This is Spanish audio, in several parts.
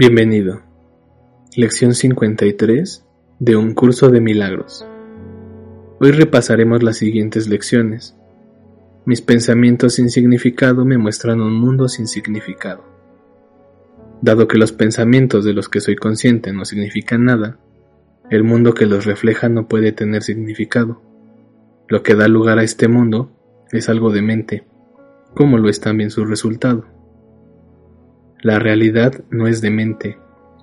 Bienvenido. Lección 53 de un curso de milagros. Hoy repasaremos las siguientes lecciones. Mis pensamientos sin significado me muestran un mundo sin significado. Dado que los pensamientos de los que soy consciente no significan nada, el mundo que los refleja no puede tener significado. Lo que da lugar a este mundo es algo de mente, como lo es también su resultado. La realidad no es demente,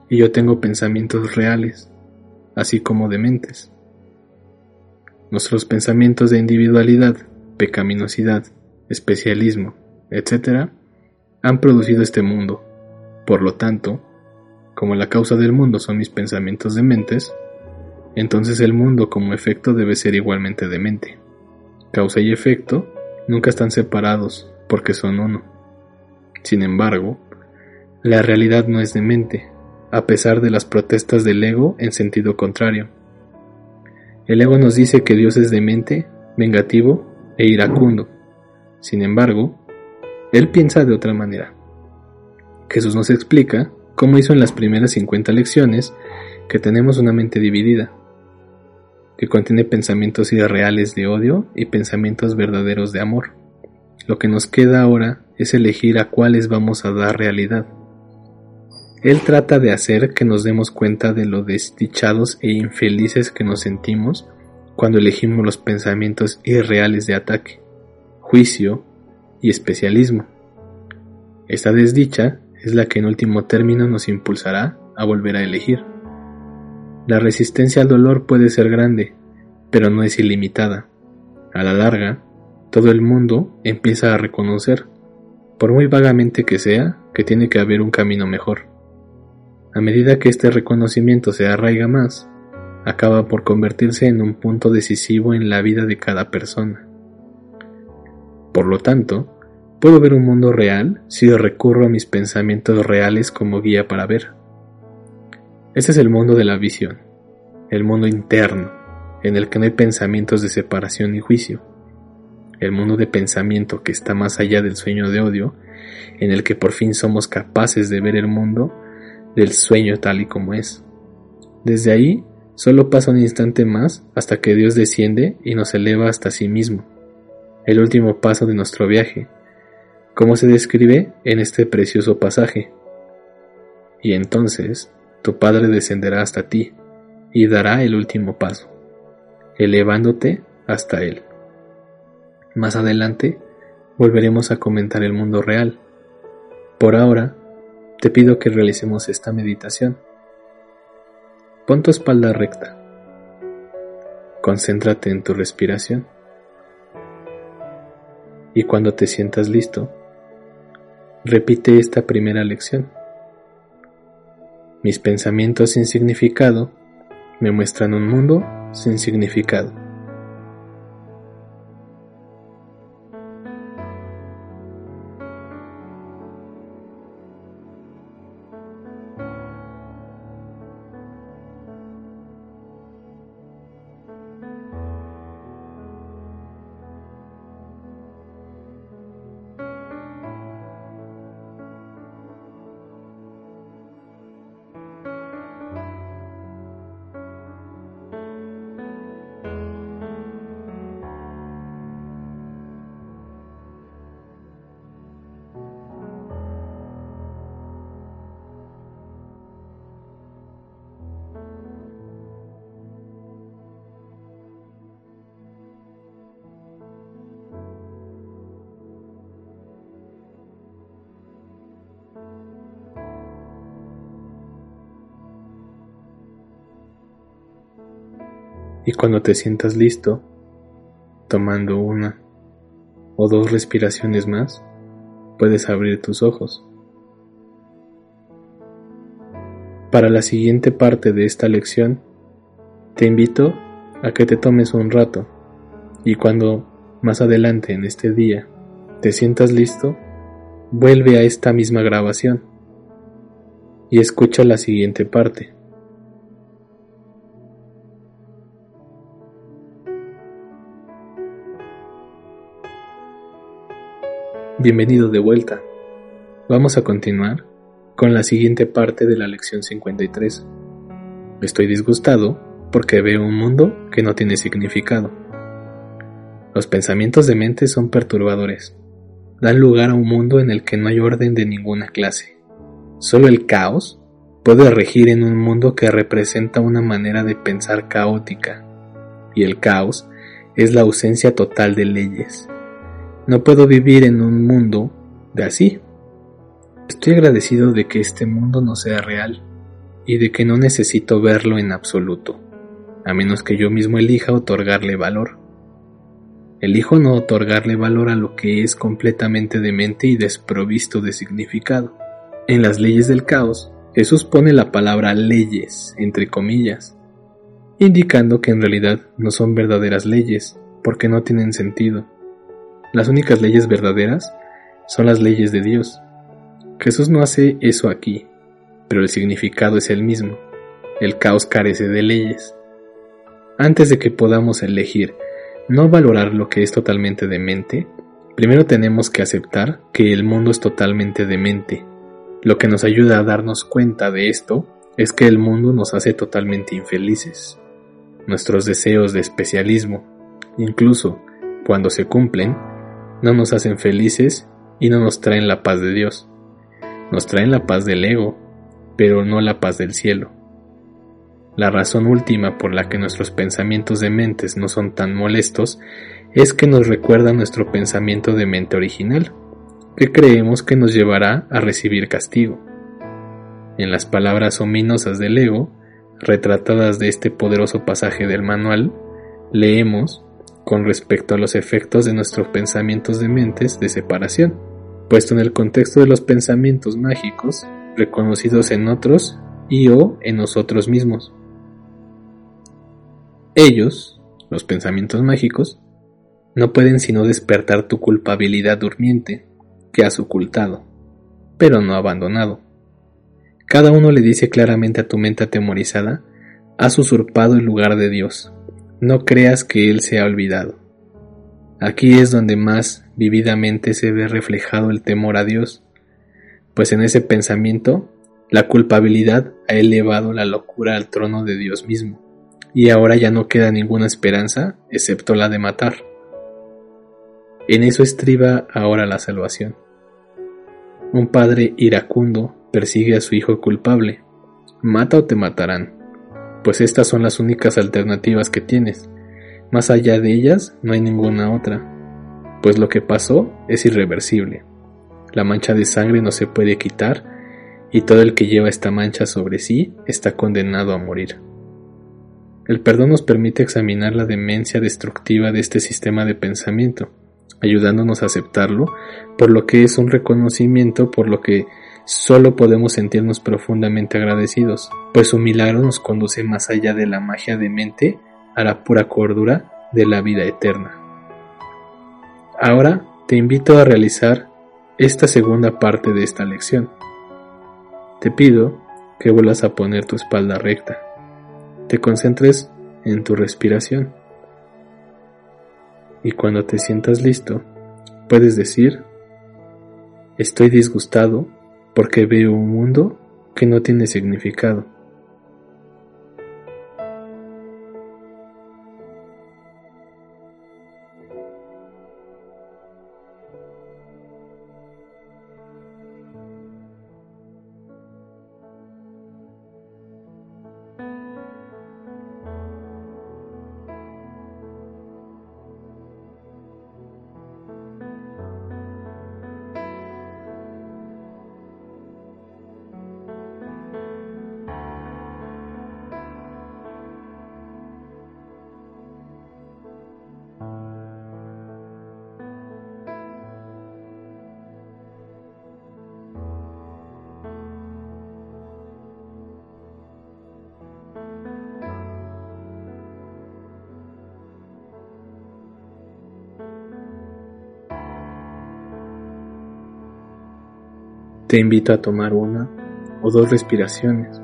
y yo tengo pensamientos reales, así como dementes. Nuestros pensamientos de individualidad, pecaminosidad, especialismo, etc., han producido este mundo. Por lo tanto, como la causa del mundo son mis pensamientos dementes, entonces el mundo como efecto debe ser igualmente demente. Causa y efecto nunca están separados porque son uno. Sin embargo, la realidad no es demente, a pesar de las protestas del ego en sentido contrario. El ego nos dice que Dios es demente, vengativo e iracundo. Sin embargo, él piensa de otra manera. Jesús nos explica cómo hizo en las primeras 50 lecciones que tenemos una mente dividida, que contiene pensamientos irreales de odio y pensamientos verdaderos de amor. Lo que nos queda ahora es elegir a cuáles vamos a dar realidad. Él trata de hacer que nos demos cuenta de lo desdichados e infelices que nos sentimos cuando elegimos los pensamientos irreales de ataque, juicio y especialismo. Esta desdicha es la que en último término nos impulsará a volver a elegir. La resistencia al dolor puede ser grande, pero no es ilimitada. A la larga, todo el mundo empieza a reconocer, por muy vagamente que sea, que tiene que haber un camino mejor. A medida que este reconocimiento se arraiga más, acaba por convertirse en un punto decisivo en la vida de cada persona. Por lo tanto, puedo ver un mundo real si recurro a mis pensamientos reales como guía para ver. Este es el mundo de la visión, el mundo interno, en el que no hay pensamientos de separación y juicio, el mundo de pensamiento que está más allá del sueño de odio, en el que por fin somos capaces de ver el mundo del sueño tal y como es. Desde ahí solo pasa un instante más hasta que Dios desciende y nos eleva hasta sí mismo, el último paso de nuestro viaje, como se describe en este precioso pasaje. Y entonces tu Padre descenderá hasta ti y dará el último paso, elevándote hasta Él. Más adelante volveremos a comentar el mundo real. Por ahora, te pido que realicemos esta meditación. Pon tu espalda recta. Concéntrate en tu respiración. Y cuando te sientas listo, repite esta primera lección. Mis pensamientos sin significado me muestran un mundo sin significado. Y cuando te sientas listo, tomando una o dos respiraciones más, puedes abrir tus ojos. Para la siguiente parte de esta lección, te invito a que te tomes un rato y cuando más adelante en este día te sientas listo, vuelve a esta misma grabación y escucha la siguiente parte. Bienvenido de vuelta. Vamos a continuar con la siguiente parte de la lección 53. Estoy disgustado porque veo un mundo que no tiene significado. Los pensamientos de mente son perturbadores. Dan lugar a un mundo en el que no hay orden de ninguna clase. Solo el caos puede regir en un mundo que representa una manera de pensar caótica. Y el caos es la ausencia total de leyes. No puedo vivir en un mundo de así. Estoy agradecido de que este mundo no sea real y de que no necesito verlo en absoluto, a menos que yo mismo elija otorgarle valor. Elijo no otorgarle valor a lo que es completamente demente y desprovisto de significado. En las leyes del caos, Jesús pone la palabra leyes entre comillas, indicando que en realidad no son verdaderas leyes, porque no tienen sentido. Las únicas leyes verdaderas son las leyes de Dios, Jesús no hace eso aquí, pero el significado es el mismo. El caos carece de leyes. Antes de que podamos elegir no valorar lo que es totalmente demente, primero tenemos que aceptar que el mundo es totalmente demente. Lo que nos ayuda a darnos cuenta de esto es que el mundo nos hace totalmente infelices. Nuestros deseos de especialismo, incluso cuando se cumplen, no nos hacen felices y no nos traen la paz de Dios nos traen la paz del ego, pero no la paz del cielo. La razón última por la que nuestros pensamientos de mentes no son tan molestos es que nos recuerda nuestro pensamiento de mente original, que creemos que nos llevará a recibir castigo. En las palabras ominosas del ego, retratadas de este poderoso pasaje del manual, leemos con respecto a los efectos de nuestros pensamientos de mentes de separación puesto en el contexto de los pensamientos mágicos reconocidos en otros y o en nosotros mismos. Ellos, los pensamientos mágicos, no pueden sino despertar tu culpabilidad durmiente que has ocultado, pero no abandonado. Cada uno le dice claramente a tu mente atemorizada, has usurpado el lugar de Dios, no creas que Él se ha olvidado. Aquí es donde más vividamente se ve reflejado el temor a Dios, pues en ese pensamiento la culpabilidad ha elevado la locura al trono de Dios mismo, y ahora ya no queda ninguna esperanza excepto la de matar. En eso estriba ahora la salvación. Un padre iracundo persigue a su hijo culpable. Mata o te matarán, pues estas son las únicas alternativas que tienes. Más allá de ellas no hay ninguna otra, pues lo que pasó es irreversible. La mancha de sangre no se puede quitar y todo el que lleva esta mancha sobre sí está condenado a morir. El perdón nos permite examinar la demencia destructiva de este sistema de pensamiento, ayudándonos a aceptarlo por lo que es un reconocimiento por lo que solo podemos sentirnos profundamente agradecidos, pues su milagro nos conduce más allá de la magia de mente a la pura cordura de la vida eterna. Ahora te invito a realizar esta segunda parte de esta lección. Te pido que vuelvas a poner tu espalda recta. Te concentres en tu respiración. Y cuando te sientas listo, puedes decir, estoy disgustado porque veo un mundo que no tiene significado. Te invito a tomar una o dos respiraciones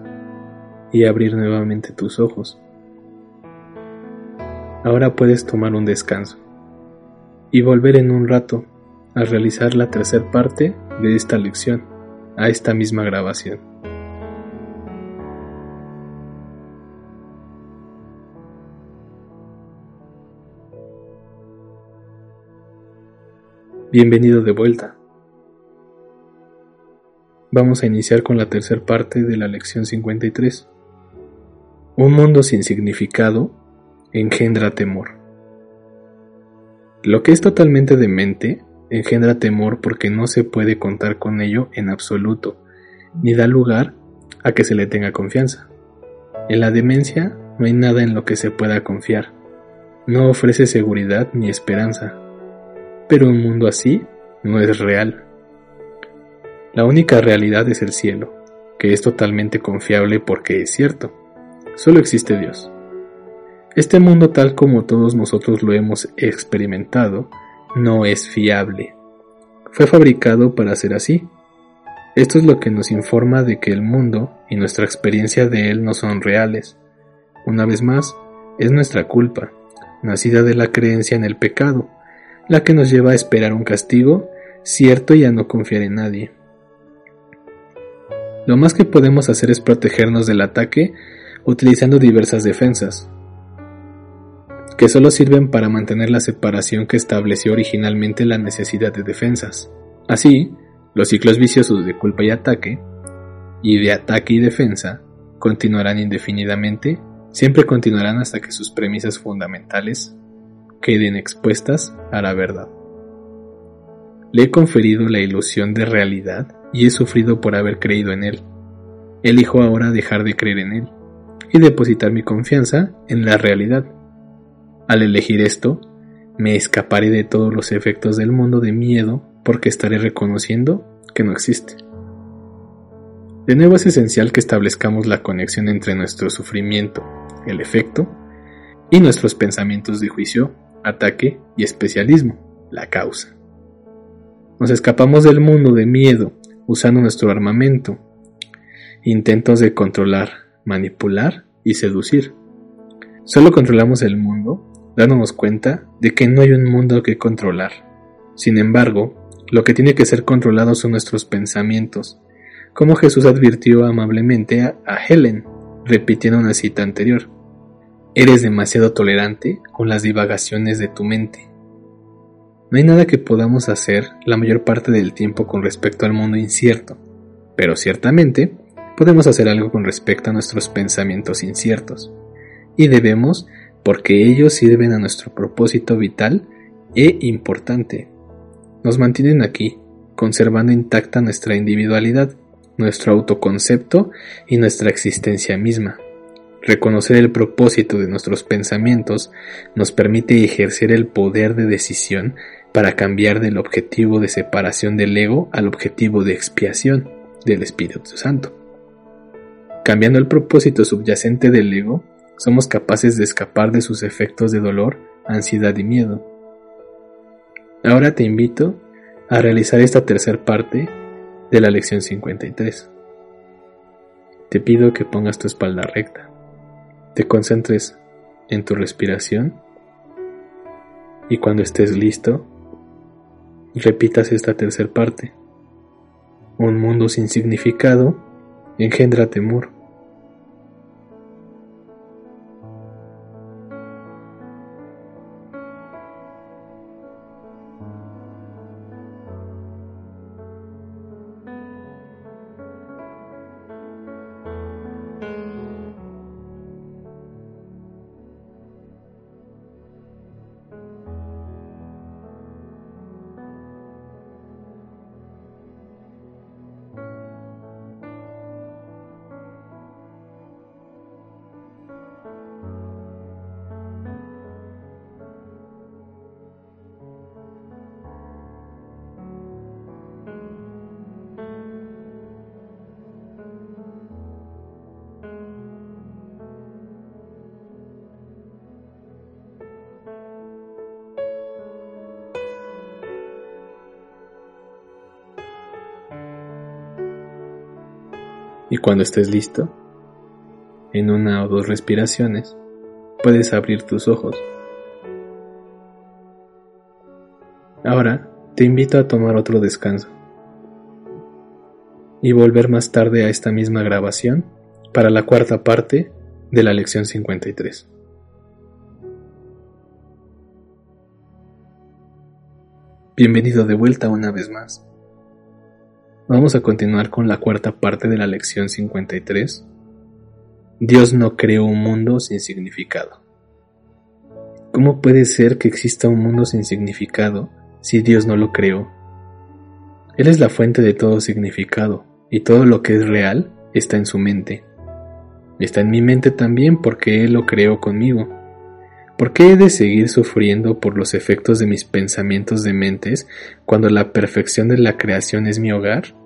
y abrir nuevamente tus ojos. Ahora puedes tomar un descanso y volver en un rato a realizar la tercera parte de esta lección, a esta misma grabación. Bienvenido de vuelta. Vamos a iniciar con la tercera parte de la lección 53. Un mundo sin significado engendra temor. Lo que es totalmente demente engendra temor porque no se puede contar con ello en absoluto, ni da lugar a que se le tenga confianza. En la demencia no hay nada en lo que se pueda confiar, no ofrece seguridad ni esperanza, pero un mundo así no es real. La única realidad es el cielo, que es totalmente confiable porque es cierto. Solo existe Dios. Este mundo tal como todos nosotros lo hemos experimentado, no es fiable. Fue fabricado para ser así. Esto es lo que nos informa de que el mundo y nuestra experiencia de él no son reales. Una vez más, es nuestra culpa, nacida de la creencia en el pecado, la que nos lleva a esperar un castigo cierto y a no confiar en nadie. Lo más que podemos hacer es protegernos del ataque utilizando diversas defensas, que solo sirven para mantener la separación que estableció originalmente la necesidad de defensas. Así, los ciclos viciosos de culpa y ataque, y de ataque y defensa, continuarán indefinidamente, siempre continuarán hasta que sus premisas fundamentales queden expuestas a la verdad. Le he conferido la ilusión de realidad y he sufrido por haber creído en él. Elijo ahora dejar de creer en él y depositar mi confianza en la realidad. Al elegir esto, me escaparé de todos los efectos del mundo de miedo porque estaré reconociendo que no existe. De nuevo es esencial que establezcamos la conexión entre nuestro sufrimiento, el efecto, y nuestros pensamientos de juicio, ataque y especialismo, la causa. Nos escapamos del mundo de miedo usando nuestro armamento, intentos de controlar, manipular y seducir. Solo controlamos el mundo dándonos cuenta de que no hay un mundo que controlar. Sin embargo, lo que tiene que ser controlado son nuestros pensamientos, como Jesús advirtió amablemente a, Helen, repitiendo una cita anterior. Eres demasiado tolerante con las divagaciones de tu mente. No hay nada que podamos hacer la mayor parte del tiempo con respecto al mundo incierto, pero ciertamente podemos hacer algo con respecto a nuestros pensamientos inciertos, y debemos porque ellos sirven a nuestro propósito vital e importante. Nos mantienen aquí, conservando intacta nuestra individualidad, nuestro autoconcepto y nuestra existencia misma. Reconocer el propósito de nuestros pensamientos nos permite ejercer el poder de decisión para cambiar del objetivo de separación del ego al objetivo de expiación del Espíritu Santo. Cambiando el propósito subyacente del ego, somos capaces de escapar de sus efectos de dolor, ansiedad y miedo. Ahora te invito a realizar esta tercera parte de la lección 53. Te pido que pongas tu espalda recta, te concentres en tu respiración y cuando estés listo, repitas esta tercera parte. Un mundo sin significado engendra temor. Y cuando estés listo, en una o dos respiraciones, puedes abrir tus ojos. Ahora te invito a tomar otro descanso y volver más tarde a esta misma grabación para la cuarta parte de la lección 53. Bienvenido de vuelta una vez más. Vamos a continuar con la cuarta parte de la lección 53. Dios no creó un mundo sin significado. ¿Cómo puede ser que exista un mundo sin significado si Dios no lo creó? Él es la fuente de todo significado y todo lo que es real está en su mente. Está en mi mente también porque Él lo creó conmigo. ¿Por qué he de seguir sufriendo por los efectos de mis pensamientos de mentes cuando la perfección de la creación es mi hogar?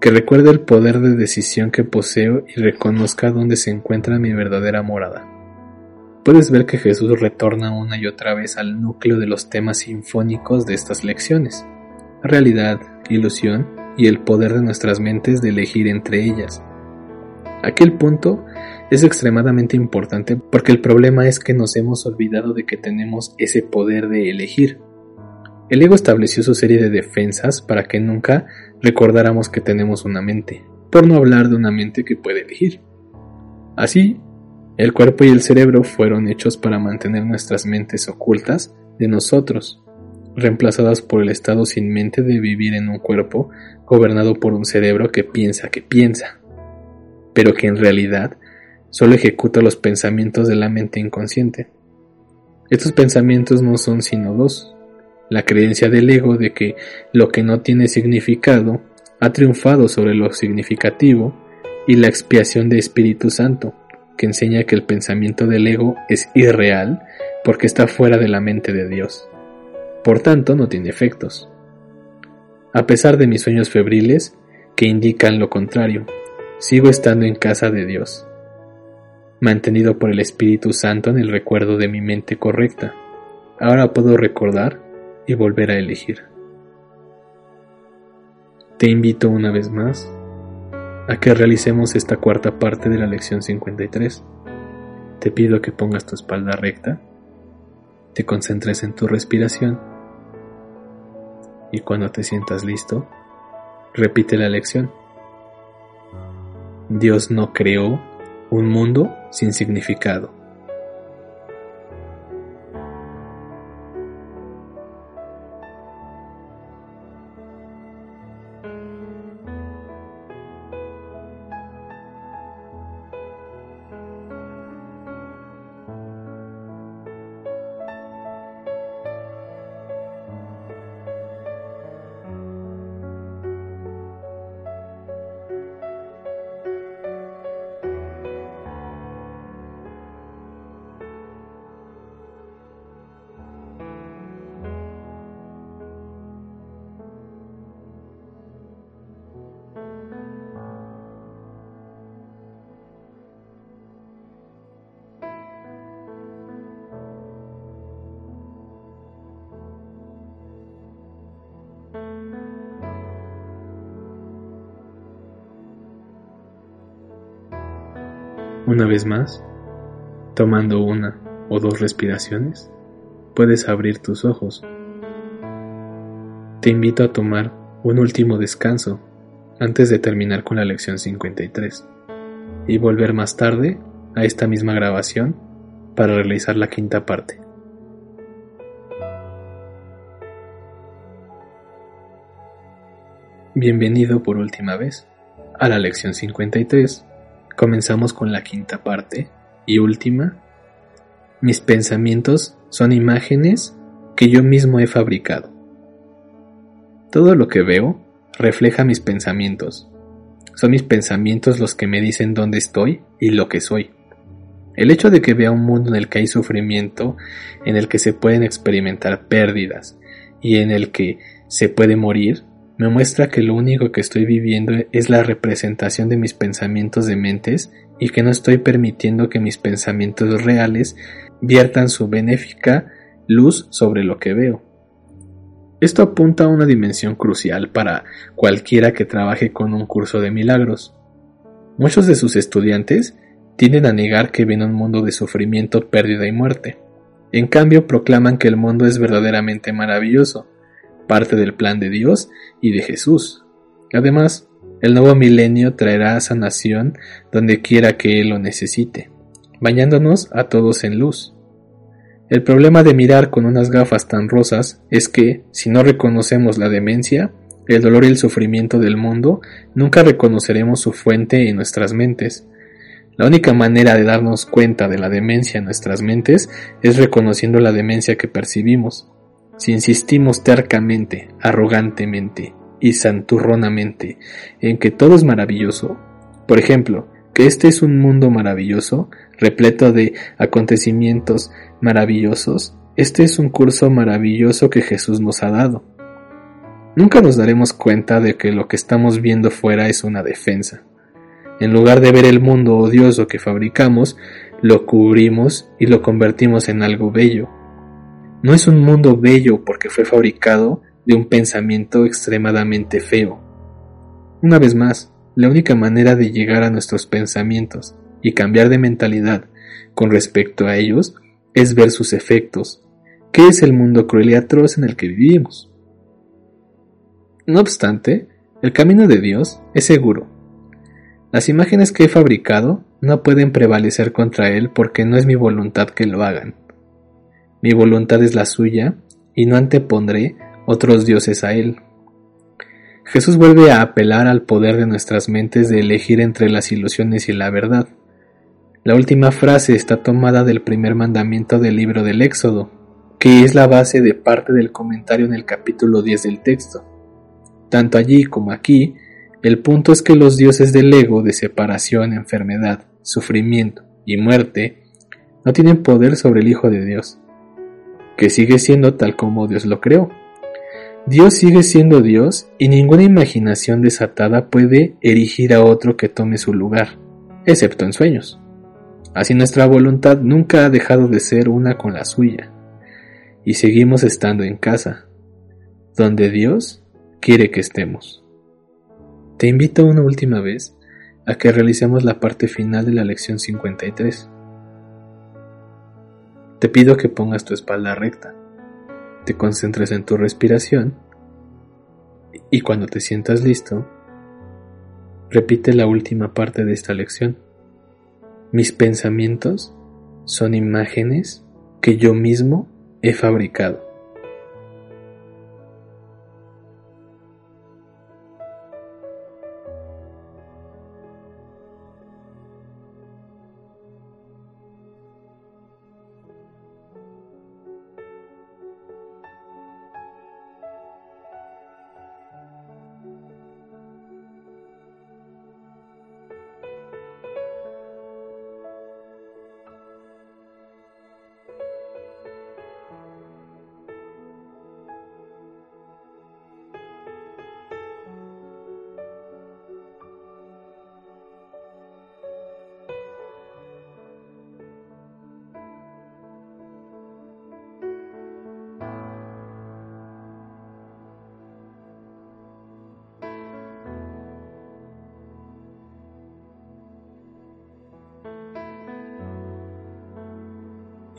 Que recuerde el poder de decisión que poseo y reconozca dónde se encuentra mi verdadera morada. Puedes ver que Jesús retorna una y otra vez al núcleo de los temas sinfónicos de estas lecciones. Realidad, ilusión y el poder de nuestras mentes de elegir entre ellas. Aquel punto es extremadamente importante porque el problema es que nos hemos olvidado de que tenemos ese poder de elegir. El ego estableció su serie de defensas para que nunca recordáramos que tenemos una mente, por no hablar de una mente que puede elegir. Así, el cuerpo y el cerebro fueron hechos para mantener nuestras mentes ocultas de nosotros, reemplazadas por el estado sin mente de vivir en un cuerpo gobernado por un cerebro que piensa que piensa, pero que en realidad solo ejecuta los pensamientos de la mente inconsciente. Estos pensamientos no son sino dos, la creencia del ego de que lo que no tiene significado ha triunfado sobre lo significativo y la expiación de Espíritu Santo, que enseña que el pensamiento del ego es irreal porque está fuera de la mente de Dios. Por tanto, no tiene efectos. A pesar de mis sueños febriles, que indican lo contrario, sigo estando en casa de Dios, mantenido por el Espíritu Santo en el recuerdo de mi mente correcta. Ahora puedo recordar y volver a elegir. Te invito una vez más a que realicemos esta cuarta parte de la lección 53. Te pido que pongas tu espalda recta, te concentres en tu respiración y cuando te sientas listo, repite la lección. Dios no creó un mundo sin significado. Una vez más, tomando una o dos respiraciones, puedes abrir tus ojos. Te invito a tomar un último descanso antes de terminar con la lección 53 y volver más tarde a esta misma grabación para realizar la quinta parte. Bienvenido por última vez a la lección 53 Comenzamos con la quinta parte y última. Mis pensamientos son imágenes que yo mismo he fabricado. Todo lo que veo refleja mis pensamientos. Son mis pensamientos los que me dicen dónde estoy y lo que soy. El hecho de que vea un mundo en el que hay sufrimiento, en el que se pueden experimentar pérdidas y en el que se puede morir, me muestra que lo único que estoy viviendo es la representación de mis pensamientos de mentes y que no estoy permitiendo que mis pensamientos reales viertan su benéfica luz sobre lo que veo. Esto apunta a una dimensión crucial para cualquiera que trabaje con un curso de milagros, Muchos de sus estudiantes tienden a negar que ven un mundo de sufrimiento, pérdida y muerte. En cambio, proclaman que el mundo es verdaderamente maravilloso, parte del plan de Dios y de Jesús. Además, el nuevo milenio traerá sanación donde quiera que Él lo necesite, bañándonos a todos en luz. El problema de mirar con unas gafas tan rosas es que, si no reconocemos la demencia, el dolor y el sufrimiento del mundo, nunca reconoceremos su fuente en nuestras mentes. La única manera de darnos cuenta de la demencia en nuestras mentes es reconociendo la demencia que percibimos. Si insistimos tercamente, arrogantemente y santurronamente en que todo es maravilloso, por ejemplo, que este es un mundo maravilloso, repleto de acontecimientos maravillosos, este es un curso maravilloso que Jesús nos ha dado. Nunca nos daremos cuenta de que lo que estamos viendo fuera es una defensa. En lugar de ver el mundo odioso que fabricamos, lo cubrimos y lo convertimos en algo bello. No es un mundo bello porque fue fabricado de un pensamiento extremadamente feo. Una vez más, la única manera de llegar a nuestros pensamientos y cambiar de mentalidad con respecto a ellos es ver sus efectos. ¿Qué es el mundo cruel y atroz en el que vivimos? No obstante, el camino de Dios es seguro. Las imágenes que he fabricado no pueden prevalecer contra Él porque no es mi voluntad que lo hagan. Mi voluntad es la suya y no antepondré otros dioses a Él. Jesús vuelve a apelar al poder de nuestras mentes de elegir entre las ilusiones y la verdad. La última frase está tomada del primer mandamiento del libro del Éxodo, que es la base de parte del comentario en el capítulo 10 del texto. Tanto allí como aquí, el punto es que los dioses del ego de separación, enfermedad, sufrimiento y muerte no tienen poder sobre el Hijo de Dios, que sigue siendo tal como Dios lo creó. Dios sigue siendo Dios y ninguna imaginación desatada puede erigir a otro que tome su lugar, excepto en sueños. Así nuestra voluntad nunca ha dejado de ser una con la suya, y seguimos estando en casa, donde Dios quiere que estemos. Te invito una última vez a que realicemos la parte final de la lección 53. Te pido que pongas tu espalda recta, te concentres en tu respiración y cuando te sientas listo, repite la última parte de esta lección. Mis pensamientos son imágenes que yo mismo he fabricado.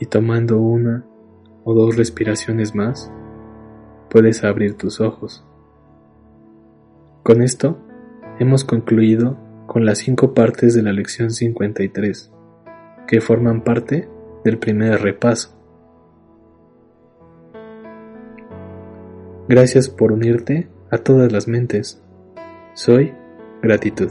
Y tomando una o dos respiraciones más, puedes abrir tus ojos. Con esto, hemos concluido con las cinco partes de la lección 53, que forman parte del primer repaso. Gracias por unirte a todas las mentes. Soy gratitud.